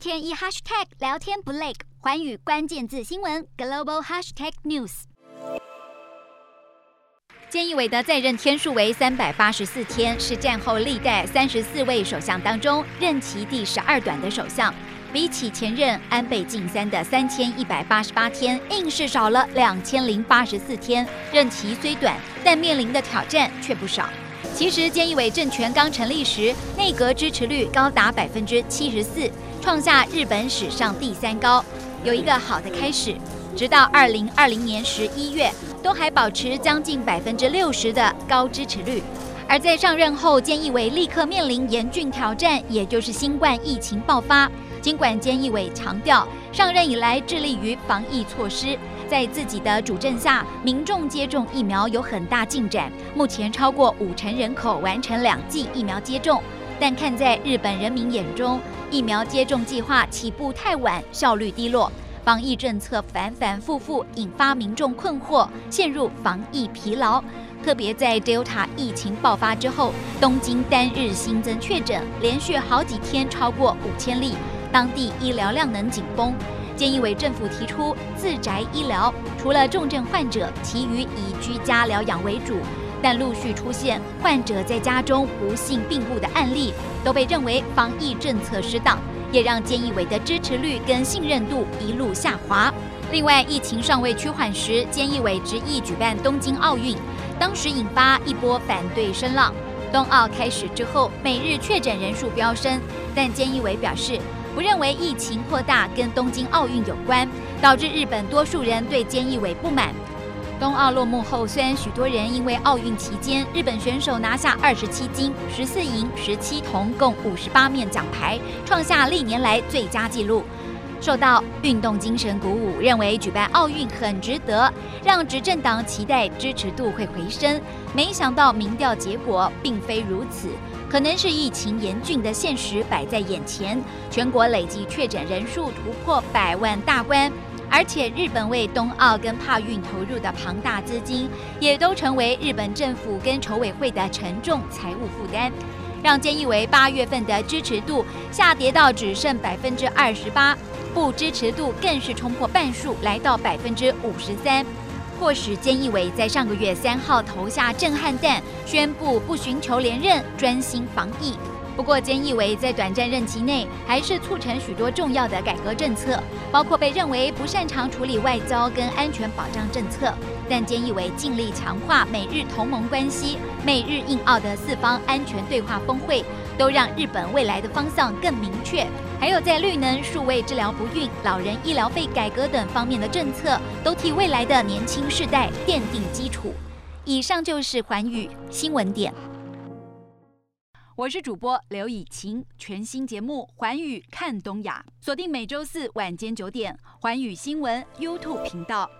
天一 hashtag 聊天不累，寰宇关键字新闻 global hashtag news。菅义伟的在任天数为三百八十四天，是战后历代三十四位首相当中任期第十二短的首相，比起前任安倍晋三的三千一百八十八天，硬是少了两千零八十四天。任期虽短，但面临的挑战却不少。其实，菅义伟政权刚成立时，内阁支持率高达百分之七十四，创下日本史上第三高，有一个好的开始。直到二零二零年十一月，都还保持将近百分之六十的高支持率。而在上任后，菅义伟立刻面临严峻挑战，也就是新冠疫情爆发。尽管菅义伟强调上任以来致力于防疫措施，在自己的主政下，民众接种疫苗有很大进展，目前超过五成人口完成两剂疫苗接种。但看在日本人民眼中，疫苗接种计划起步太晚，效率低落。防疫政策反反复复，引发民众困惑，陷入防疫疲劳。特别在 Delta 疫情爆发之后，东京单日新增确诊连续好几天超过五千例，当地医疗量能紧绷。菅义伟政府提出自宅医疗，除了重症患者，其余以居家疗养为主。但陆续出现患者在家中不幸病故的案例，都被认为防疫政策失当。也让菅义伟的支持率跟信任度一路下滑。另外，疫情尚未趋缓时，菅义伟执意举办东京奥运，当时引发一波反对声浪。冬奥开始之后，每日确诊人数飙升，但菅义伟表示，不认为疫情扩大跟东京奥运有关，导致日本多数人对菅义伟不满。冬奥落幕后，虽然许多人因为奥运期间日本选手拿下二十七金、十四银、十七铜，共五十八面奖牌，创下历年来最佳纪录，受到运动精神鼓舞，认为举办奥运很值得，让执政党期待支持度会回升。没想到民调结果并非如此，可能是疫情严峻的现实摆在眼前，全国累计确诊人数突破百万大关。而且，日本为冬奥跟帕运投入的庞大资金，也都成为日本政府跟筹委会的沉重财务负担，让菅义伟八月份的支持度下跌到只剩百分之二十八，不支持度更是冲破半数，来到百分之五十三，迫使菅义伟在上个月三号投下震撼弹，宣布不寻求连任，专心防疫。不过，菅义伟在短暂任期内还是促成许多重要的改革政策，包括被认为不擅长处理外交跟安全保障政策。但菅义伟尽力强化美日同盟关系，美日印澳的四方安全对话峰会，都让日本未来的方向更明确。还有在绿能、数位治疗不孕、老人医疗费改革等方面的政策，都替未来的年轻世代奠定基础。以上就是寰宇新闻点。我是主播刘以晴，全新节目《寰宇看东亚》，锁定每周四晚间九点，寰宇新闻 YouTube 频道。